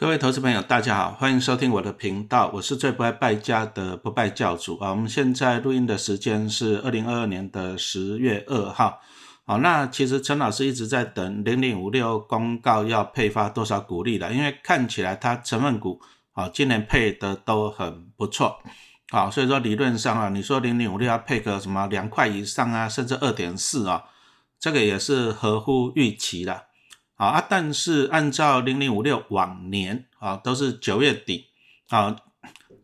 各位投资朋友，大家好，欢迎收听我的频道，我是最不爱败家的不败教主啊。我们现在录音的时间是二零二二年的十月二号。好，那其实陈老师一直在等零零五六公告要配发多少股利了，因为看起来它成分股啊今年配的都很不错。好，所以说理论上啊，你说零零五六要配个什么两块以上啊，甚至二点四啊，这个也是合乎预期的。啊，但是按照零零五六往年啊，都是九月底啊，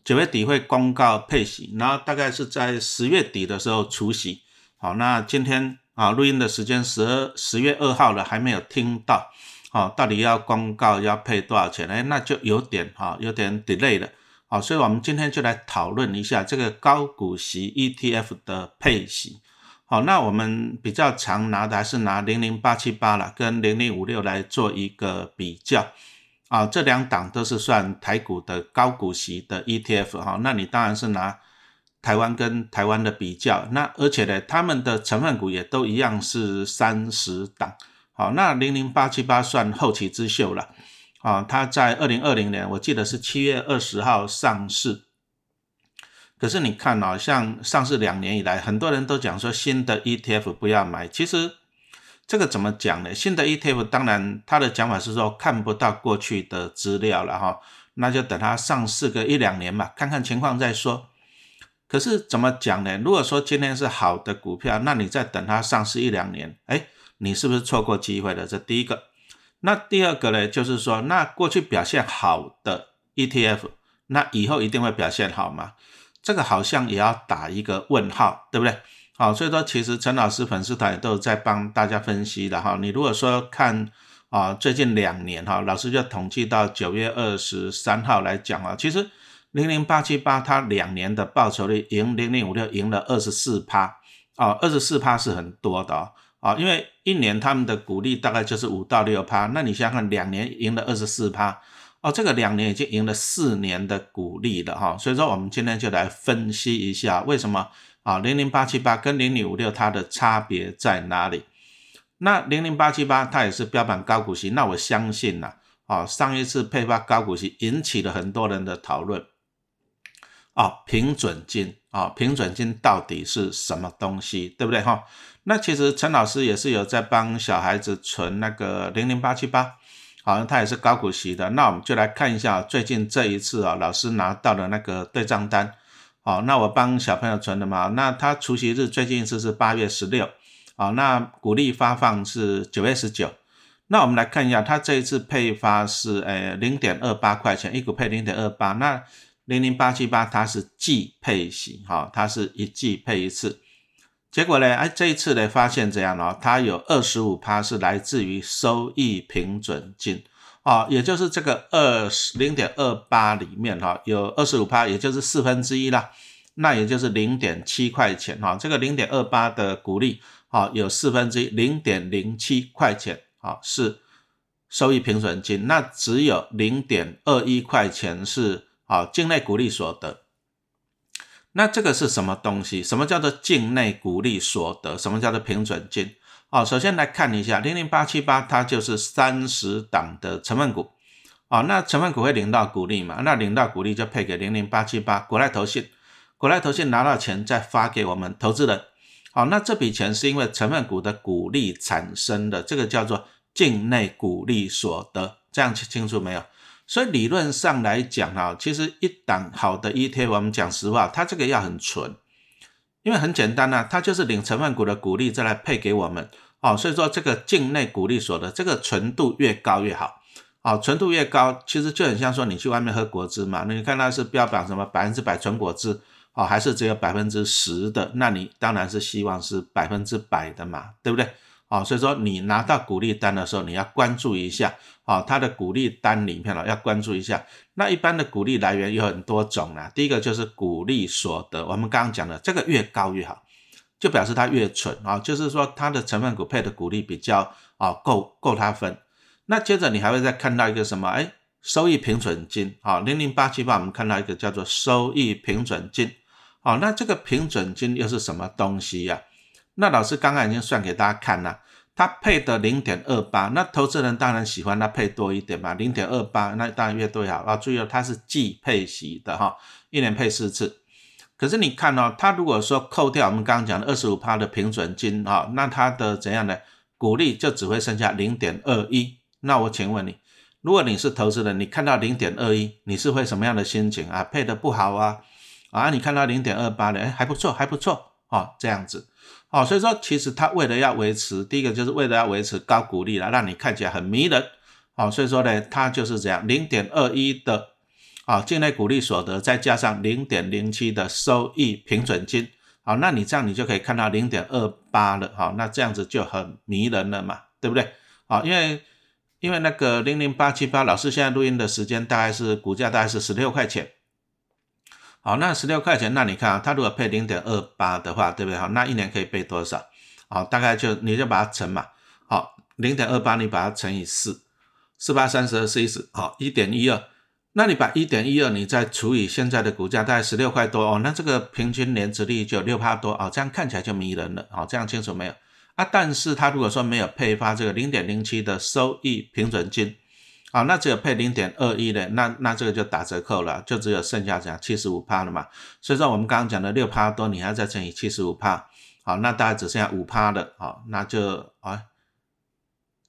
九月底会公告配息，然后大概是在十月底的时候除息。好，那今天啊录音的时间十二十月二号了，还没有听到，好，到底要公告要配多少钱？哎，那就有点哈，有点 delay 了。好，所以我们今天就来讨论一下这个高股息 ETF 的配息。好，那我们比较常拿的还是拿零零八七八了，跟零零五六来做一个比较啊。这两档都是算台股的高股息的 ETF 哈。那你当然是拿台湾跟台湾的比较。那而且呢，他们的成分股也都一样是三十档。好，那零零八七八算后起之秀了啊。它在二零二零年，我记得是七月二十号上市。可是你看哦，像上市两年以来，很多人都讲说新的 ETF 不要买。其实这个怎么讲呢？新的 ETF 当然它的讲法是说看不到过去的资料了哈，那就等它上市个一两年嘛，看看情况再说。可是怎么讲呢？如果说今天是好的股票，那你再等它上市一两年，哎，你是不是错过机会了？这第一个。那第二个呢，就是说那过去表现好的 ETF，那以后一定会表现好吗？这个好像也要打一个问号，对不对？好，所以说其实陈老师粉丝团也都有在帮大家分析的哈。你如果说看啊，最近两年哈，老师就统计到九月二十三号来讲啊，其实零零八七八它两年的报酬率赢零零五六赢了二十四趴啊，二十四趴是很多的啊，因为一年他们的股利大概就是五到六趴，那你想想看，两年赢了二十四趴。哦，这个两年已经赢了四年的股利了哈，所以说我们今天就来分析一下为什么啊零零八七八跟零零五六它的差别在哪里？那零零八七八它也是标榜高股息，那我相信呐，啊上一次配发高股息引起了很多人的讨论，啊平准金啊平准金到底是什么东西，对不对哈？那其实陈老师也是有在帮小孩子存那个零零八七八。好像它也是高股息的，那我们就来看一下最近这一次啊，老师拿到的那个对账单。好，那我帮小朋友存的嘛，那他除息日最近一次是八月十六，好，那股利发放是九月十九。那我们来看一下，它这一次配发是诶零点二八块钱一股配零点二八，那零零八七八它是季配息，哈，它是一季配一次。结果呢？哎，这一次呢，发现这样哦，它有二十五趴是来自于收益平准金哦，也就是这个二十零点二八里面哈，有二十五趴，也就是四分之一啦，那也就是零点七块钱哈。这个零点二八的股利啊，有四分之一零点零七块钱啊，是收益平准金，那只有零点二一块钱是啊境内股利所得。那这个是什么东西？什么叫做境内股利所得？什么叫做平准金？哦，首先来看一下零零八七八，它就是三十档的成分股。哦，那成分股会领到股利嘛？那领到股利就配给零零八七八国内投信，国内投信拿到钱再发给我们投资人。好，那这笔钱是因为成分股的股利产生的，这个叫做境内股利所得。这样清清楚没有？所以理论上来讲啊，其实一档好的 ETF，我们讲实话，它这个要很纯，因为很简单呐，它就是领成分股的股利再来配给我们，哦，所以说这个境内股利所得这个纯度越高越好，哦，纯度越高，其实就很像说你去外面喝果汁嘛，那你看它是标榜什么百分之百纯果汁，哦，还是只有百分之十的，那你当然是希望是百分之百的嘛，对不对？哦，所以说你拿到股利单的时候，你要关注一下，哦，它的股利单里面了要关注一下。那一般的股利来源有很多种啦，第一个就是股利所得，我们刚刚讲的这个越高越好，就表示它越蠢啊，就是说它的成分股配的股利比较啊够够它分。那接着你还会再看到一个什么？哎，收益平准金，啊，零零八七八，我们看到一个叫做收益平准金，好，那这个平准金又是什么东西呀？那老师刚刚已经算给大家看了，它配的零点二八，那投资人当然喜欢它配多一点嘛，零点二八，那当然越多越好啊。注意哦，它是季配息的哈，一年配四次。可是你看哦，它如果说扣掉我们刚刚讲的二十五趴的平准金啊，那它的怎样呢？股利就只会剩下零点二一。那我请问你，如果你是投资人，你看到零点二一，你是会什么样的心情啊？配的不好啊？啊，你看到零点二八的，哎，还不错，还不错哦，这样子。哦，所以说其实它为了要维持，第一个就是为了要维持高股利了，让你看起来很迷人。哦，所以说呢，它就是这样，零点二一的啊境内股利所得，再加上零点零七的收益平准金。好，那你这样你就可以看到零点二八了。好，那这样子就很迷人了嘛，对不对？好，因为因为那个零零八七八，老师现在录音的时间大概是股价大概是十六块钱。好，那十六块钱，那你看啊，它如果配零点二八的话，对不对？好，那一年可以配多少？好，大概就你就把它乘嘛。好，零点二八你把它乘以四，四八三十二四一十，好，一点一二。那你把一点一二你再除以现在的股价，大概十六块多哦，那这个平均年值率就六趴多哦，这样看起来就迷人了。好，这样清楚没有？啊，但是它如果说没有配发这个零点零七的收益平准金。好，那只有配零点二一的，那那这个就打折扣了，就只有剩下这样七十五帕了嘛。所以说我们刚刚讲的六帕多，你还要再乘以七十五帕，好，那大概只剩下五帕的，好，那就啊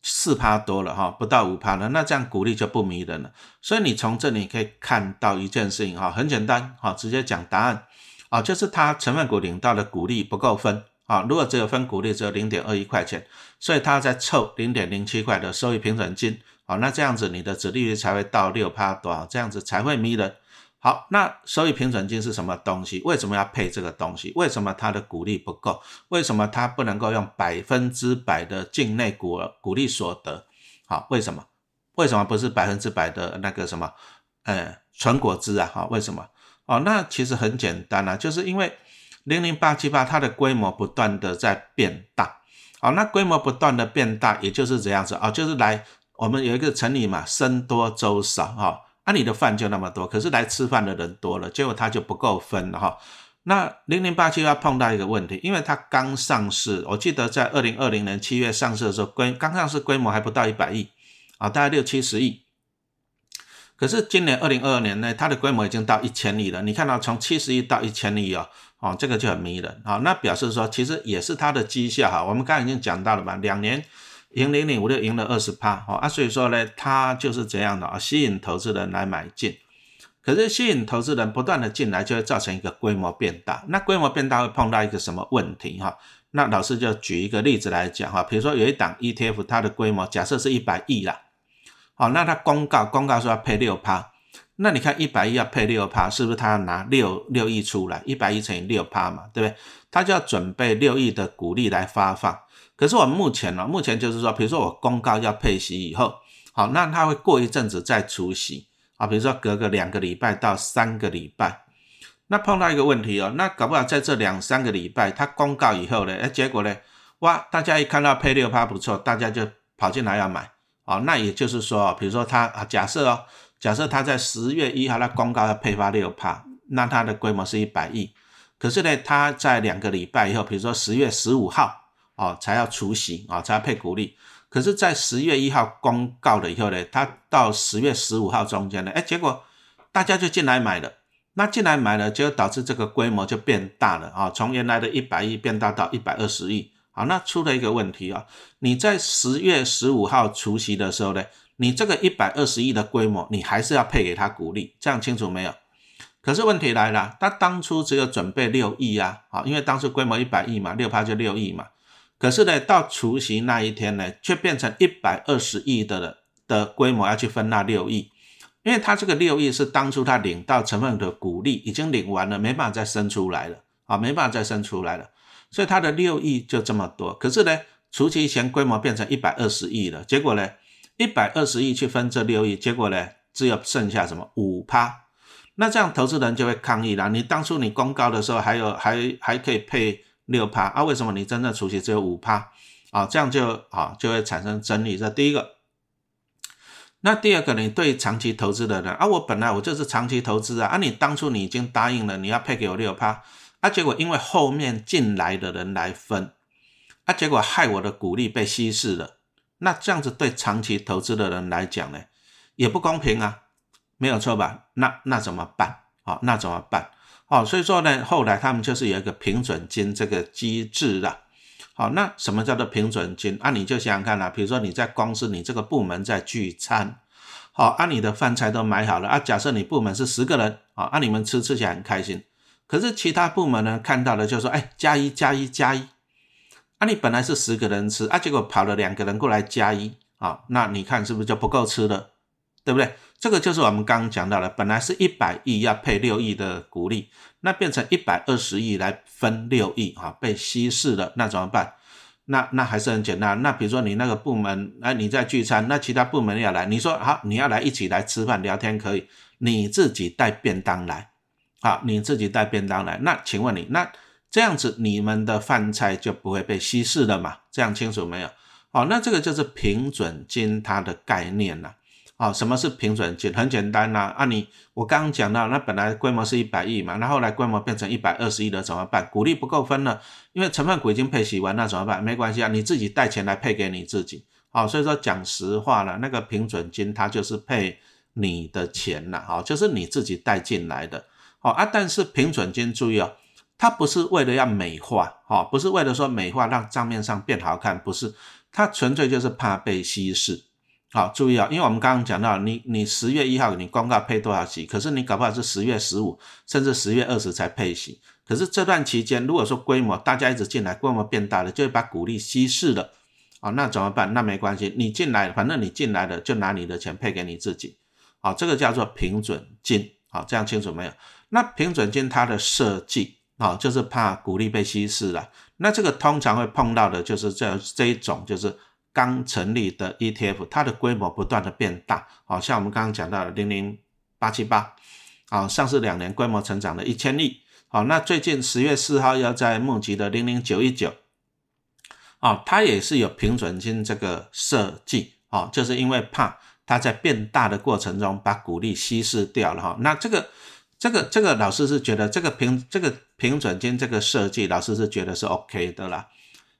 四帕多了哈，不到五帕了，那这样股利就不迷人了。所以你从这里可以看到一件事情哈，很简单，好，直接讲答案，啊，就是它成分股领到的股利不够分，啊，如果只有分股利只有零点二一块钱，所以它在凑零点零七块的收益平准金。好，那这样子你的折利率才会到六趴多少？这样子才会迷人。好，那收益平准金是什么东西？为什么要配这个东西？为什么它的股利不够？为什么它不能够用百分之百的境内股股利所得？好，为什么？为什么不是百分之百的那个什么？呃，纯果汁啊？好，为什么？哦，那其实很简单啊，就是因为零零八七八它的规模不断的在变大。好，那规模不断的变大，也就是这样子啊，就是来。我们有一个成语嘛，僧多粥少哈，啊，你的饭就那么多，可是来吃饭的人多了，结果它就不够分了哈。那零零八七要碰到一个问题，因为它刚上市，我记得在二零二零年七月上市的时候，规刚上市规模还不到一百亿啊，大概六七十亿。可是今年二零二二年呢，它的规模已经到一千亿了。你看到从七十亿到一千亿哦，哦，这个就很迷人啊。那表示说，其实也是它的绩效哈。我们刚才已经讲到了嘛，两年。赢零点五六，赢了二十趴，好啊，所以说呢，它就是这样的啊，吸引投资人来买进。可是吸引投资人不断的进来，就会造成一个规模变大。那规模变大会碰到一个什么问题哈？那老师就举一个例子来讲哈，比如说有一档 ETF，它的规模假设是一百亿啦，好，那它公告公告说要配六趴，那你看一百亿要配六趴，是不是他要拿六六亿出来？一百亿乘以六趴嘛，对不对？他就要准备六亿的股利来发放。可是我们目前呢，目前就是说，比如说我公告要配息以后，好，那他会过一阵子再除息啊，比如说隔个两个礼拜到三个礼拜，那碰到一个问题哦，那搞不好在这两三个礼拜他公告以后呢，哎，结果呢，哇，大家一看到配六趴不错，大家就跑进来要买，哦，那也就是说，比如说他啊，假设哦，假设他在十月一号他公告要配发六趴，那它的规模是一百亿，可是呢，他在两个礼拜以后，比如说十月十五号。哦，才要除息啊，才要配股利。可是，在十月一号公告了以后呢，它到十月十五号中间呢，哎，结果大家就进来买了。那进来买了，就导致这个规模就变大了啊，从原来的一百亿变大到一百二十亿。好，那出了一个问题啊，你在十月十五号除息的时候呢，你这个一百二十亿的规模，你还是要配给他股利，这样清楚没有？可是问题来了，他当初只有准备六亿啊，好，因为当初规模一百亿嘛，六趴就六亿嘛。可是呢，到除夕那一天呢，却变成一百二十亿的的规模要去分那六亿，因为他这个六亿是当初他领到成分的股利已经领完了，没办法再生出来了啊，没办法再生出来了，所以他的六亿就这么多。可是呢，除夕前规模变成一百二十亿了，结果呢，一百二十亿去分这六亿，结果呢，只有剩下什么五趴，那这样投资人就会抗议了。你当初你公告的时候还有还还可以配。六趴啊？为什么你真正除息只有五趴啊？这样就啊就会产生争议。这第一个。那第二个，你对长期投资的人啊，我本来我就是长期投资啊，啊，你当初你已经答应了你要配给我六趴啊，结果因为后面进来的人来分，啊，结果害我的股利被稀释了，那这样子对长期投资的人来讲呢，也不公平啊，没有错吧？那那怎么办？啊，那怎么办？好，所以说呢，后来他们就是有一个平准金这个机制的。好，那什么叫做平准金？啊，你就想想看啦，比如说你在公司，你这个部门在聚餐，好，啊，你的饭菜都买好了，啊，假设你部门是十个人，啊，啊，你们吃吃起来很开心，可是其他部门呢看到了就说，哎，加一加一加一，啊，你本来是十个人吃，啊，结果跑了两个人过来加一，啊，那你看是不是就不够吃了，对不对？这个就是我们刚刚讲到的，本来是一百亿要配六亿的股利，那变成一百二十亿来分六亿啊，被稀释了，那怎么办？那那还是很简单，那比如说你那个部门，哎，你在聚餐，那其他部门要来，你说好，你要来一起来吃饭聊天可以，你自己带便当来，好，你自己带便当来，那请问你，那这样子你们的饭菜就不会被稀释了嘛？这样清楚没有？好，那这个就是平准金它的概念了。好什么是平准金？很简单呐，啊你我刚刚讲到，那本来规模是一百亿嘛，那后来规模变成一百二十亿了，怎么办？股利不够分了，因为成分股已经配息完，那怎么办？没关系啊，你自己带钱来配给你自己。好，所以说讲实话了，那个平准金它就是配你的钱了，好，就是你自己带进来的。好啊，但是平准金注意哦，它不是为了要美化，好，不是为了说美化让账面上变好看，不是，它纯粹就是怕被稀释。好，注意啊，因为我们刚刚讲到，你你十月一号你公告配多少息，可是你搞不好是十月十五，甚至十月二十才配息。可是这段期间，如果说规模大家一直进来，规模变大了，就会把股利稀释了。啊，那怎么办？那没关系，你进来，反正你进来了，就拿你的钱配给你自己。好，这个叫做平准金。好，这样清楚没有？那平准金它的设计啊，就是怕股利被稀释了。那这个通常会碰到的就是这这一种，就是。刚成立的 ETF，它的规模不断的变大，好像我们刚刚讲到的零零八七八，啊，上市两年规模成长了一千亿，好，那最近十月四号要在募集的零零九一九，啊，它也是有平准金这个设计，啊，就是因为怕它在变大的过程中把股利稀释掉了。哈，那这个这个这个老师是觉得这个平这个平准金这个设计，老师是觉得是 OK 的啦。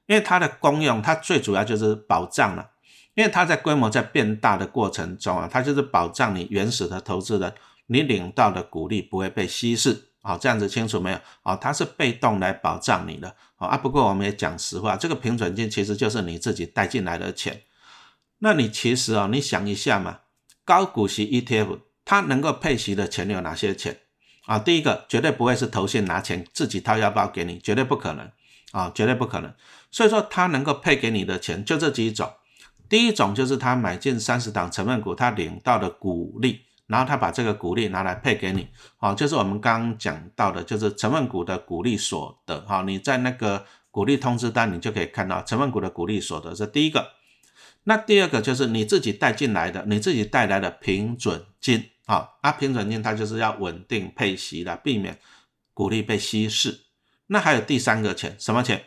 因为它的功用，它最主要就是保障了。因为它在规模在变大的过程中啊，它就是保障你原始的投资人，你领到的股利不会被稀释。好，这样子清楚没有？好，它是被动来保障你的。好啊，不过我们也讲实话，这个平准金其实就是你自己带进来的钱。那你其实啊，你想一下嘛，高股息 ETF 它能够配息的钱有哪些钱啊？第一个绝对不会是投信拿钱自己掏腰包给你，绝对不可能。啊，绝对不可能。所以说，他能够配给你的钱就这几种。第一种就是他买进三十档成分股，他领到的股利，然后他把这个股利拿来配给你。好，就是我们刚刚讲到的，就是成分股的股利所得。好，你在那个股利通知单，你就可以看到成分股的股利所得是第一个。那第二个就是你自己带进来的，你自己带来的平准金。好，啊，平准金它就是要稳定配息的，避免股利被稀释。那还有第三个钱，什么钱？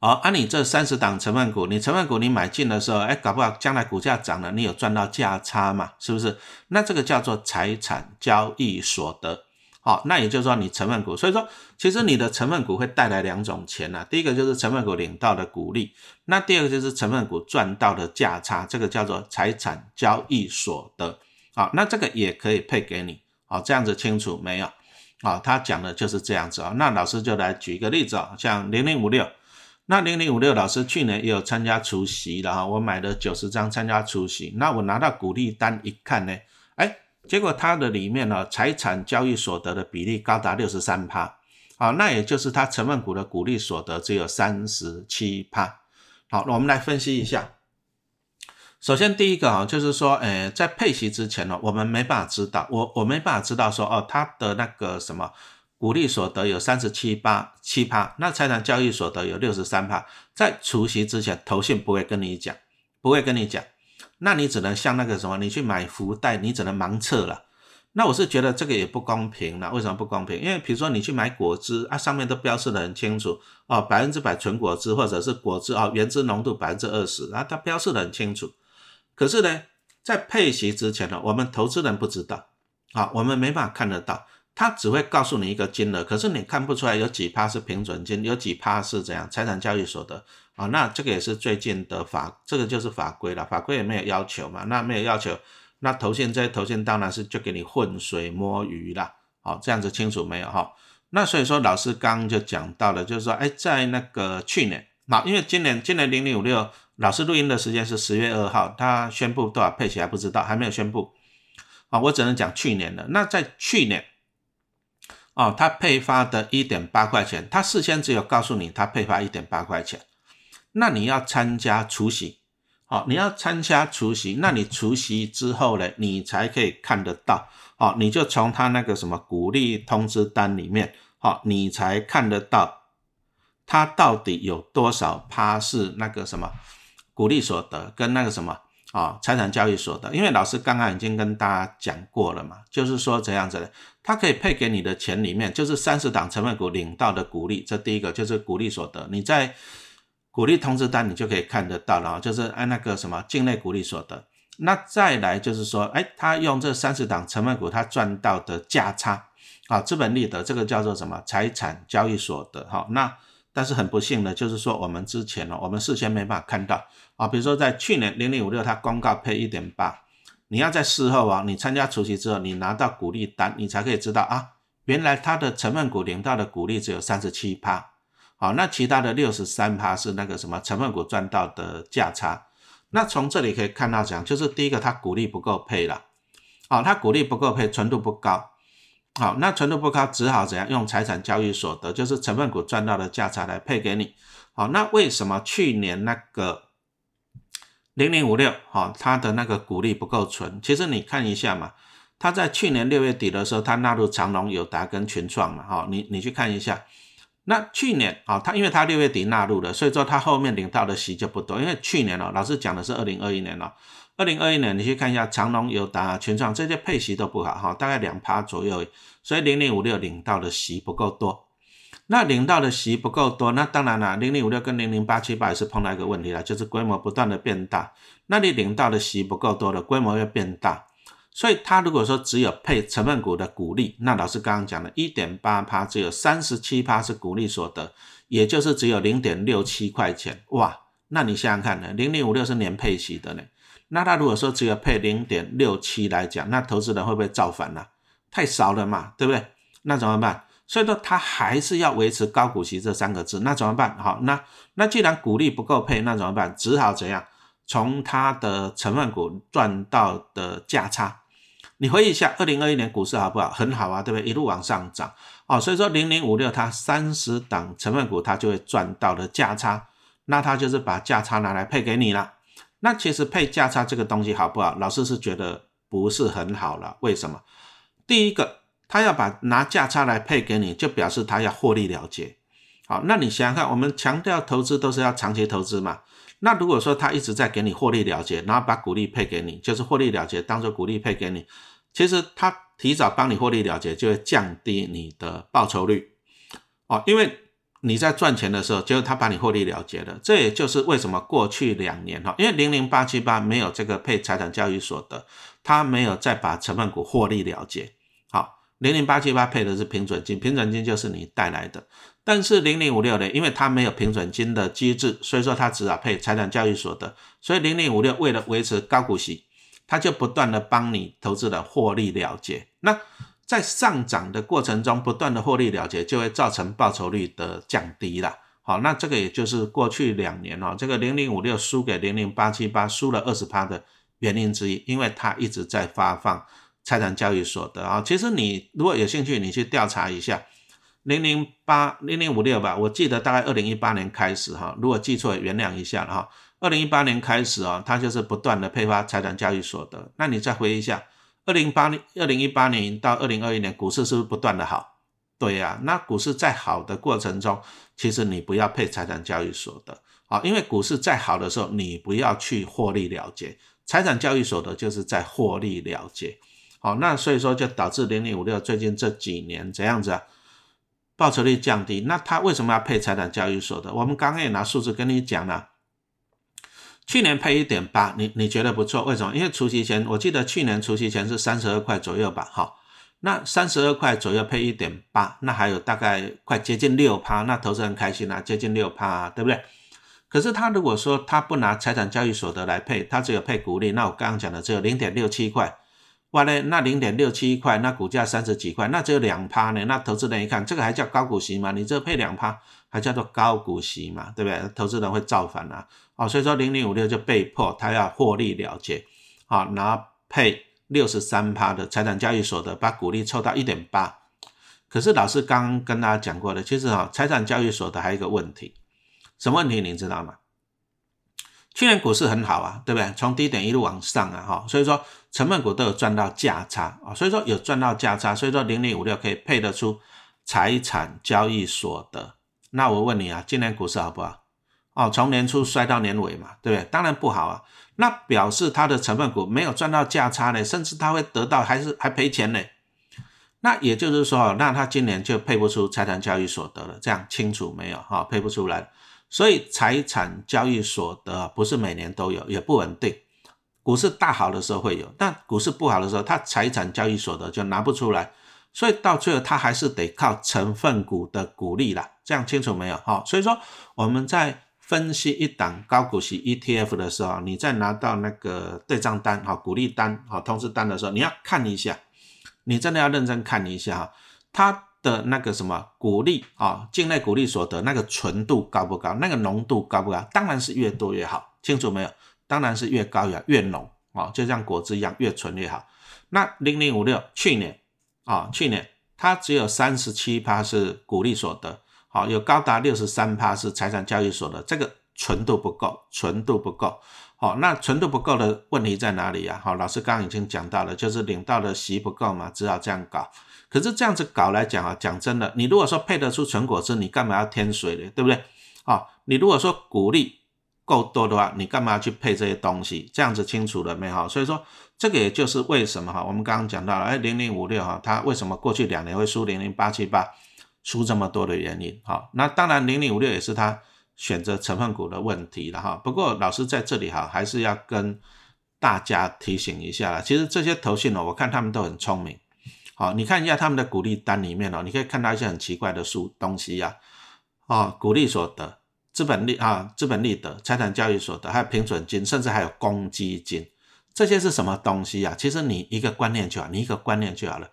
哦，按你这三十档成分股，你成分股你买进的时候，哎，搞不好将来股价涨了，你有赚到价差嘛？是不是？那这个叫做财产交易所得。好，那也就是说你成分股，所以说其实你的成分股会带来两种钱呢。第一个就是成分股领到的股利，那第二个就是成分股赚到的价差，这个叫做财产交易所得。好，那这个也可以配给你。好，这样子清楚没有？啊，他讲的就是这样子啊。那老师就来举一个例子啊，像零零五六，那零零五六老师去年也有参加除息的哈，我买了九十张参加除息，那我拿到股利单一看呢，哎，结果它的里面呢，财产交易所得的比例高达六十三趴，啊，那也就是它成分股的股利所得只有三十七趴。好，我们来分析一下。首先，第一个啊，就是说，诶，在配息之前呢，我们没办法知道，我我没办法知道说，哦，他的那个什么股利所得有三十七八七趴，那财产交易所得有六十三趴，在除息之前，投信不会跟你讲，不会跟你讲，那你只能像那个什么，你去买福袋，你只能盲测了。那我是觉得这个也不公平了，为什么不公平？因为比如说你去买果汁啊，上面都标示的很清楚哦，百分之百纯果汁，或者是果汁哦，原汁浓度百分之二十，啊，它标示的很清楚。可是呢，在配息之前呢，我们投资人不知道，啊，我们没办法看得到他只会告诉你一个金额，可是你看不出来有几趴是平准金，有几趴是怎样财产交易所得啊？那这个也是最近的法，这个就是法规了，法规也没有要求嘛，那没有要求，那投信这些投信当然是就给你浑水摸鱼了，好，这样子清楚没有哈？那所以说老师刚刚就讲到了，就是说，哎，在那个去年，那因为今年今年零零五六老师录音的时间是十月二号，他宣布多少配息还不知道，还没有宣布，啊，我只能讲去年的。那在去年。哦，他配发的一点八块钱，他事先只有告诉你他配发一点八块钱，那你要参加除息，好，你要参加除息，那你除息之后呢，你才可以看得到，好，你就从他那个什么鼓励通知单里面，好，你才看得到他到底有多少趴是那个什么鼓励所得跟那个什么。啊，财产交易所得，因为老师刚刚已经跟大家讲过了嘛，就是说这样子的，它可以配给你的钱里面，就是三十档成分股领到的股利，这第一个就是股利所得，你在股利通知单你就可以看得到了，就是按那个什么境内股利所得。那再来就是说，哎，他用这三十档成分股他赚到的价差，啊，资本利得，这个叫做什么财产交易所得，哈，那。但是很不幸的，就是说我们之前呢，我们事先没办法看到啊。比如说在去年零零五六，它公告配一点八，你要在事后啊，你参加除夕之后，你拿到股利单，你才可以知道啊，原来它的成分股领到的股利只有三十七趴，好，那其他的六十三趴是那个什么成分股赚到的价差。那从这里可以看到讲，就是第一个它股利不够配了，好，它股利不够配，纯度不高。好，那纯度不高，只好怎样用财产交易所得，就是成分股赚到的价差来配给你。好，那为什么去年那个零零五六，哈，它的那个股利不够纯？其实你看一下嘛，它在去年六月底的时候，它纳入长隆、友达跟群创嘛，哈，你你去看一下。那去年啊，它因为它六月底纳入了，所以说它后面领到的息就不多。因为去年哦，老师讲的是二零二一年了。二零二一年，你去看一下长隆、友达、群创这些配息都不好哈，大概两趴左右，所以零零五六领到的息不够多。那领到的息不够多，那当然了，零零五六跟零零八七八也是碰到一个问题了，就是规模不断的变大。那你领到的息不够多的，规模又变大，所以它如果说只有配成分股的股利，那老师刚刚讲的一点八趴，只有三十七趴是股利所得，也就是只有零点六七块钱，哇，那你想想看呢，零零五六是年配息的呢。那他如果说只有配零点六七来讲，那投资人会不会造反呢？太少了嘛，对不对？那怎么办？所以说他还是要维持高股息这三个字，那怎么办？好，那那既然股利不够配，那怎么办？只好怎样？从它的成分股赚到的价差，你回忆一下，二零二一年股市好不好？很好啊，对不对？一路往上涨哦，所以说零零五六它三十档成分股它就会赚到的价差，那它就是把价差拿来配给你了。那其实配价差这个东西好不好？老师是觉得不是很好了。为什么？第一个，他要把拿价差来配给你，就表示他要获利了结。好，那你想想看，我们强调投资都是要长期投资嘛。那如果说他一直在给你获利了结，然后把股利配给你，就是获利了结当做股利配给你，其实他提早帮你获利了结，就会降低你的报酬率。哦，因为。你在赚钱的时候，就是他把你获利了结了，这也就是为什么过去两年哈，因为零零八七八没有这个配财产交易所得，他没有再把成分股获利了结。零零八七八配的是平准金，平准金就是你带来的。但是零零五六呢，因为它没有平准金的机制，所以说它只好配财产交易所得。所以零零五六为了维持高股息，它就不断的帮你投资的获利了结。那在上涨的过程中，不断的获利了结，就会造成报酬率的降低了。好，那这个也就是过去两年哦，这个零零五六输给零零八七八输了二十趴的原因之一，因为它一直在发放财产交易所得啊。其实你如果有兴趣，你去调查一下零零八零零五六吧，我记得大概二零一八年开始哈，如果记错原谅一下哈。二零一八年开始啊，它就是不断的配发财产交易所得。那你再回忆一下。二零八年、二零一八年到二零二一年，股市是不是不断的好？对呀，那股市在好的过程中，其实你不要配财产交易所得啊，因为股市再好的时候，你不要去获利了结，财产交易所得就是在获利了结。好，那所以说就导致零零五六最近这几年怎样子啊，报酬率降低。那他为什么要配财产交易所得？我们刚刚也拿数字跟你讲了。去年配一点八，你你觉得不错？为什么？因为除夕前，我记得去年除夕前是三十二块左右吧，哈。那三十二块左右配一点八，那还有大概快接近六趴，那投资人开心啊，接近六趴，对不对？可是他如果说他不拿财产交易所得来配，他只有配股利，那我刚刚讲的只有零点六七块，哇嘞，那零点六七块，那股价三十几块，那只有两趴呢，那投资人一看，这个还叫高股息吗？你这配两趴，还叫做高股息嘛，对不对？投资人会造反啊，哦，所以说零零五六就被迫他要获利了结，好拿配六十三趴的财产交易所得，把股利凑到一点八。可是老师刚跟大家讲过的，其实哈，财产交易所得还有一个问题。什么问题？你知道吗？去年股市很好啊，对不对？从低点一路往上啊，哈，所以说成分股都有赚到价差啊，所以说有赚到价差，所以说零零五六可以配得出财产交易所得。那我问你啊，今年股市好不好？哦，从年初衰到年尾嘛，对不对？当然不好啊。那表示它的成分股没有赚到价差呢，甚至它会得到还是还赔钱呢？那也就是说，那它今年就配不出财产交易所得了，这样清楚没有？哈，配不出来。所以财产交易所得不是每年都有，也不稳定。股市大好的时候会有，但股市不好的时候，它财产交易所得就拿不出来。所以到最后，它还是得靠成分股的股利啦。这样清楚没有？好，所以说我们在分析一档高股息 ETF 的时候，你在拿到那个对账单、哈股利单、哈通知单的时候，你要看一下，你真的要认真看一下哈，它。的那个什么股利啊，境内股利所得那个纯度高不高？那个浓度高不高？当然是越多越好，清楚没有？当然是越高越越浓啊，就像果汁一样，越纯越好。那零零五六去年啊，去年它只有三十七趴是股利所得，好，有高达六十三趴是财产交易所得，这个纯度不够，纯度不够。好，那纯度不够的问题在哪里呀？好，老师刚刚已经讲到了，就是领到的息不够嘛，只好这样搞。可是这样子搞来讲啊，讲真的，你如果说配得出纯果汁，你干嘛要添水呢？对不对？啊，你如果说股利够多的话，你干嘛去配这些东西？这样子清楚了没？哈，所以说这个也就是为什么哈，我们刚刚讲到了，哎，零零五六哈，它为什么过去两年会输零零八七八，输这么多的原因？哈，那当然零零五六也是它选择成分股的问题了哈。不过老师在这里哈，还是要跟大家提醒一下，其实这些投信呢，我看他们都很聪明。好，你看一下他们的股利单里面哦，你可以看到一些很奇怪的数东西呀，哦，股利所得、资本利啊、资本利得、财产交易所得，还有平准金，甚至还有公积金，这些是什么东西呀？其实你一个观念就好，你一个观念就好了。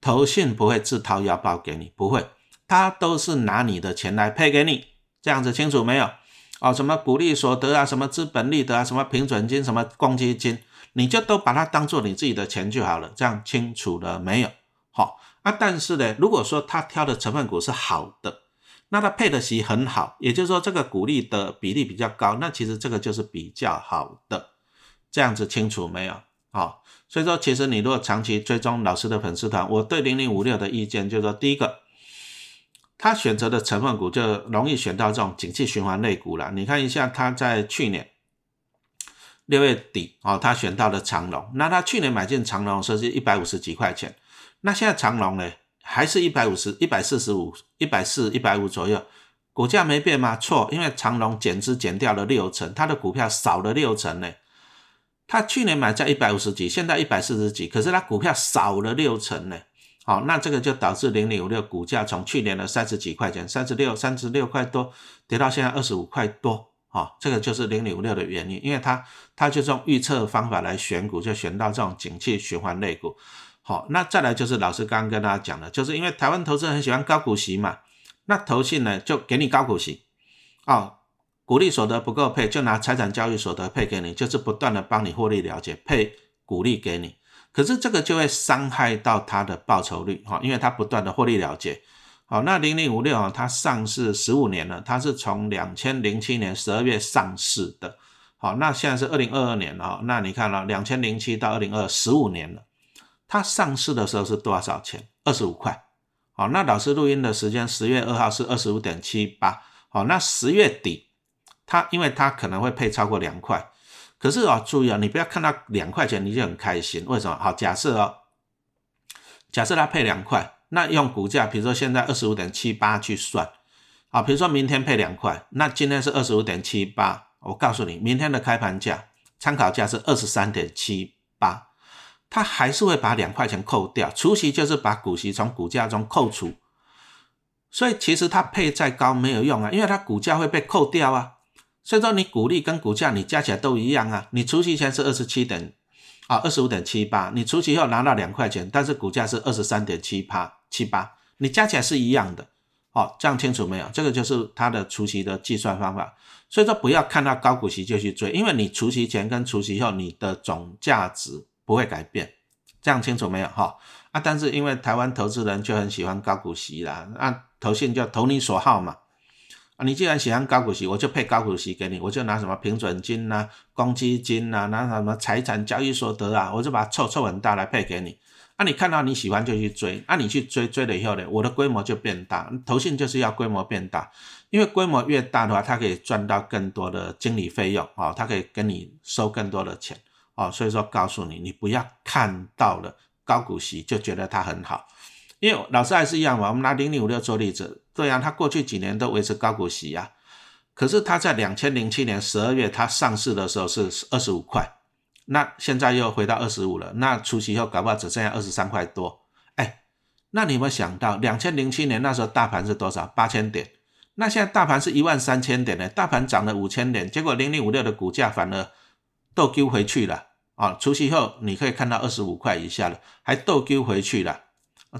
投信不会自掏腰包给你，不会，他都是拿你的钱来配给你，这样子清楚没有？哦，什么股利所得啊，什么资本利得啊，什么平准金，什么公积金，你就都把它当做你自己的钱就好了，这样清楚了没有？好啊，但是呢，如果说他挑的成分股是好的，那他配的息很好，也就是说这个股利的比例比较高，那其实这个就是比较好的，这样子清楚没有？好，所以说其实你如果长期追踪老师的粉丝团，我对零零五六的意见就是说，第一个，他选择的成分股就容易选到这种景气循环类股了。你看一下他在去年六月底哦，他选到了长隆，那他去年买进长隆时是一百五十几块钱。那现在长隆呢，还是一百五十、一百四十五、一百四、一百五左右，股价没变吗？错，因为长隆减资减掉了六成，它的股票少了六成呢。它去年买在一百五十几，现在一百四十几，可是它股票少了六成呢。好，那这个就导致零零五六股价从去年的三十几块钱，三十六、三十六块多，跌到现在二十五块多。好，这个就是零零五六的原因，因为它它就用预测方法来选股，就选到这种景气循环类股。好，那再来就是老师刚刚跟大家讲的，就是因为台湾投资人很喜欢高股息嘛，那投信呢就给你高股息，哦，股利所得不够配，就拿财产交易所得配给你，就是不断的帮你获利了结，配股利给你。可是这个就会伤害到它的报酬率，哈，因为它不断的获利了结。好，那零零五六啊，它上市十五年了，它是从两千零七年十二月上市的，好，那现在是二零二二年了，那你看了两千零七到二零二十五年了。它上市的时候是多少钱？二十五块。好，那老师录音的时间十月二号是二十五点七八。好，那十月底，它因为它可能会配超过两块，可是啊，注意啊，你不要看到两块钱你就很开心。为什么？好，假设哦，假设它配两块，那用股价，比如说现在二十五点七八去算，好，比如说明天配两块，那今天是二十五点七八，我告诉你，明天的开盘价参考价是二十三点七。它还是会把两块钱扣掉。除息就是把股息从股价中扣除，所以其实它配再高没有用啊，因为它股价会被扣掉啊。所以说你股利跟股价你加起来都一样啊。你除息前是二十七点啊二十五点七八，你除息后拿到两块钱，但是股价是二十三点七八七八，你加起来是一样的。哦，这样清楚没有？这个就是它的除息的计算方法。所以说不要看到高股息就去追，因为你除息前跟除息后你的总价值不会改变。这样清楚没有？哈啊，但是因为台湾投资人就很喜欢高股息啦，那投信就投你所好嘛。啊，你既然喜欢高股息，我就配高股息给你，我就拿什么平准金呐、公积金呐，拿什么财产交易所得啊，我就把它凑凑很大来配给你。啊，你看到你喜欢就去追，啊，你去追追了以后呢，我的规模就变大。投信就是要规模变大，因为规模越大的话，它可以赚到更多的经理费用啊，它可以跟你收更多的钱哦。所以说，告诉你，你不要看到了高股息就觉得它很好，因为老师还是一样嘛。我们拿零零五六做例子，对啊，它过去几年都维持高股息呀，可是它在两千零七年十二月它上市的时候是二十五块。那现在又回到二十五了，那除息后搞不好只剩下二十三块多。哎，那你有没有想到，两千零七年那时候大盘是多少？八千点。那现在大盘是一万三千点呢，大盘涨了五千点，结果零零五六的股价反而倒丢回去了啊！除息后你可以看到二十五块以下了，还倒丢回去了，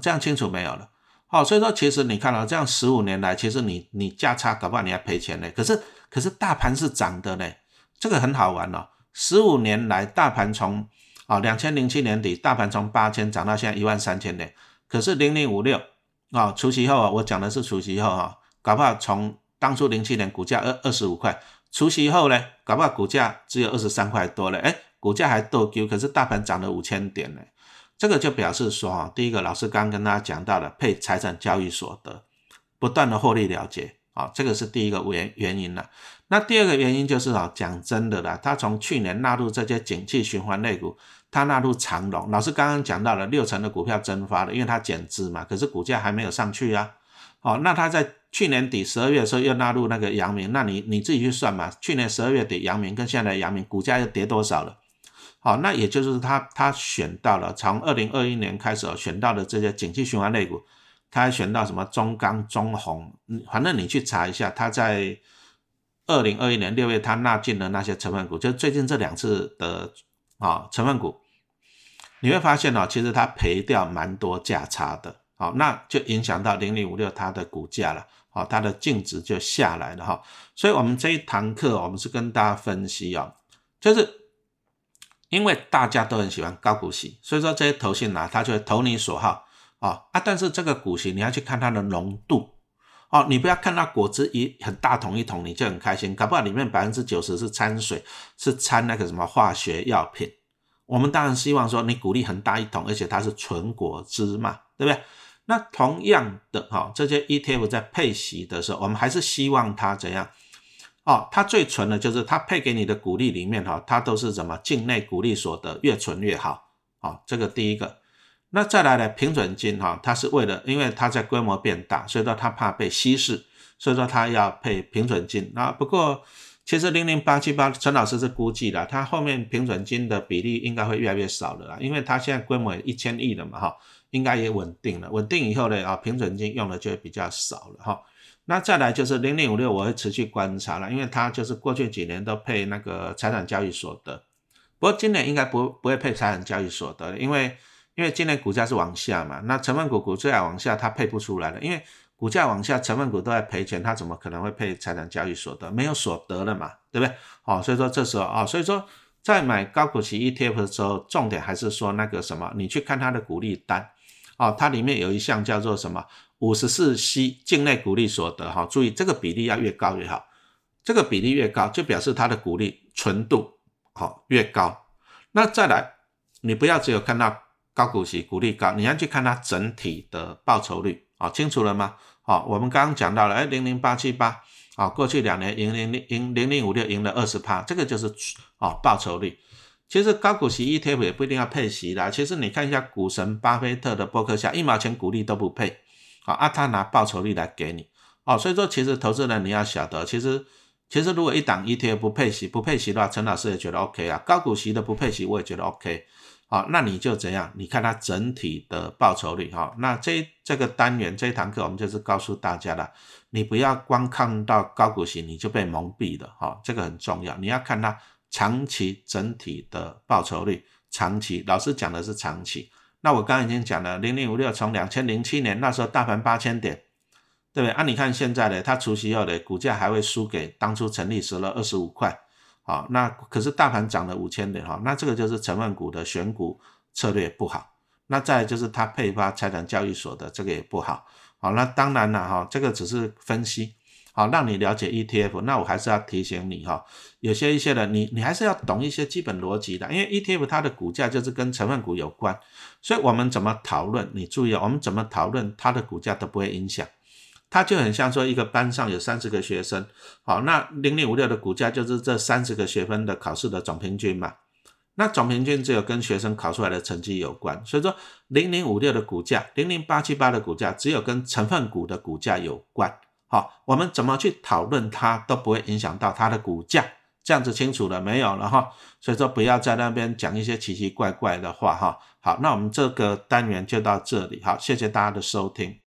这样清楚没有了？好，所以说其实你看到这样十五年来，其实你你价差搞不好你还赔钱呢。可是可是大盘是涨的呢，这个很好玩哦。十五年来，大盘从啊两千零七年底，大盘从八千涨到现在一万三千点。可是零零五六啊，除息后啊，我讲的是除息后哈，搞不好从当初零七年股价二二十五块，除息后呢，搞不好股价只有二十三块多了。哎，股价还逗 Q，可是大盘涨了五千点呢。这个就表示说哈，第一个老师刚跟大家讲到了配财产交易所得，不断的获利了结啊，这个是第一个原原因了。那第二个原因就是啊，讲真的啦，他从去年纳入这些景气循环类股，他纳入长隆，老师刚刚讲到了六成的股票蒸发了，因为它减资嘛，可是股价还没有上去啊。好，那他在去年底十二月的时候又纳入那个阳明，那你你自己去算嘛，去年十二月底阳明跟现在阳明股价又跌多少了？好，那也就是他他选到了从二零二一年开始选到的这些景气循环类股，他还选到什么中钢、中红，反正你去查一下，他在。二零二一年六月，他纳进了那些成分股，就最近这两次的啊成分股，你会发现哦，其实他赔掉蛮多价差的，好，那就影响到零零五六它的股价了，好，它的净值就下来了哈。所以，我们这一堂课，我们是跟大家分析哦，就是因为大家都很喜欢高股息，所以说这些投信呢，它就会投你所好啊啊，但是这个股息你要去看它的浓度。哦，你不要看到果汁一很大桶一桶，你就很开心，搞不好里面百分之九十是掺水，是掺那个什么化学药品。我们当然希望说你鼓励很大一桶，而且它是纯果汁嘛，对不对？那同样的哈，这些 ETF 在配息的时候，我们还是希望它怎样？哦，它最纯的就是它配给你的股利里面哈，它都是什么境内股利所得越纯越好。好，这个第一个。那再来呢？平准金哈，它是为了，因为它在规模变大，所以说它怕被稀释，所以说它要配平准金。那不过其实零零八七八陈老师是估计的，它后面平准金的比例应该会越来越少了啦，因为它现在规模一千亿了嘛哈，应该也稳定了。稳定以后呢啊，平准金用的就会比较少了哈。那再来就是零零五六，我会持续观察了，因为它就是过去几年都配那个财产交易所得，不过今年应该不不会配财产交易所得，因为。因为今年股价是往下嘛，那成分股股价往下，它配不出来了。因为股价往下，成分股都在赔钱，它怎么可能会配财产交易所得？没有所得了嘛，对不对？哦，所以说这时候啊，所以说在买高股息 ETF 的时候，重点还是说那个什么，你去看它的股利单，哦，它里面有一项叫做什么五十四 C 境内股利所得，哈，注意这个比例要越高越好，这个比例越高，就表示它的股利纯度好越高。那再来，你不要只有看到。高股息、股利高，你要去看它整体的报酬率啊，清楚了吗？好，我们刚刚讲到了，哎，零零八七八啊，过去两年赢零零赢零零五六赢了二十趴，这个就是啊报酬率。其实高股息 ETF 也不一定要配息的，其实你看一下股神巴菲特的博客下，一毛钱股利都不配，好啊，他拿报酬率来给你，哦，所以说其实投资人你要晓得，其实其实如果一档 ETF 不配息不配息的话，陈老师也觉得 OK 啊，高股息的不配息我也觉得 OK。好，那你就怎样？你看它整体的报酬率哈。那这这个单元这一堂课我们就是告诉大家了，你不要光看到高股息你就被蒙蔽了哈，这个很重要，你要看它长期整体的报酬率，长期老师讲的是长期。那我刚刚已经讲了，零零五六从两千零七年那时候大盘八千点，对不对？啊，你看现在的它除息后的股价还会输给当初成立时的二十五块。好，那可是大盘涨了五千点哈，那这个就是成分股的选股策略不好。那再就是它配发财产交易所的这个也不好。好，那当然了哈，这个只是分析，好让你了解 ETF。那我还是要提醒你哈，有些一些的你你还是要懂一些基本逻辑的，因为 ETF 它的股价就是跟成分股有关，所以我们怎么讨论，你注意，我们怎么讨论它的股价都不会影响。它就很像说一个班上有三十个学生，好，那零零五六的股价就是这三十个学分的考试的总平均嘛。那总平均只有跟学生考出来的成绩有关，所以说零零五六的股价，零零八七八的股价只有跟成分股的股价有关。好，我们怎么去讨论它都不会影响到它的股价，这样子清楚了没有了哈？所以说不要在那边讲一些奇奇怪怪的话哈。好，那我们这个单元就到这里，好，谢谢大家的收听。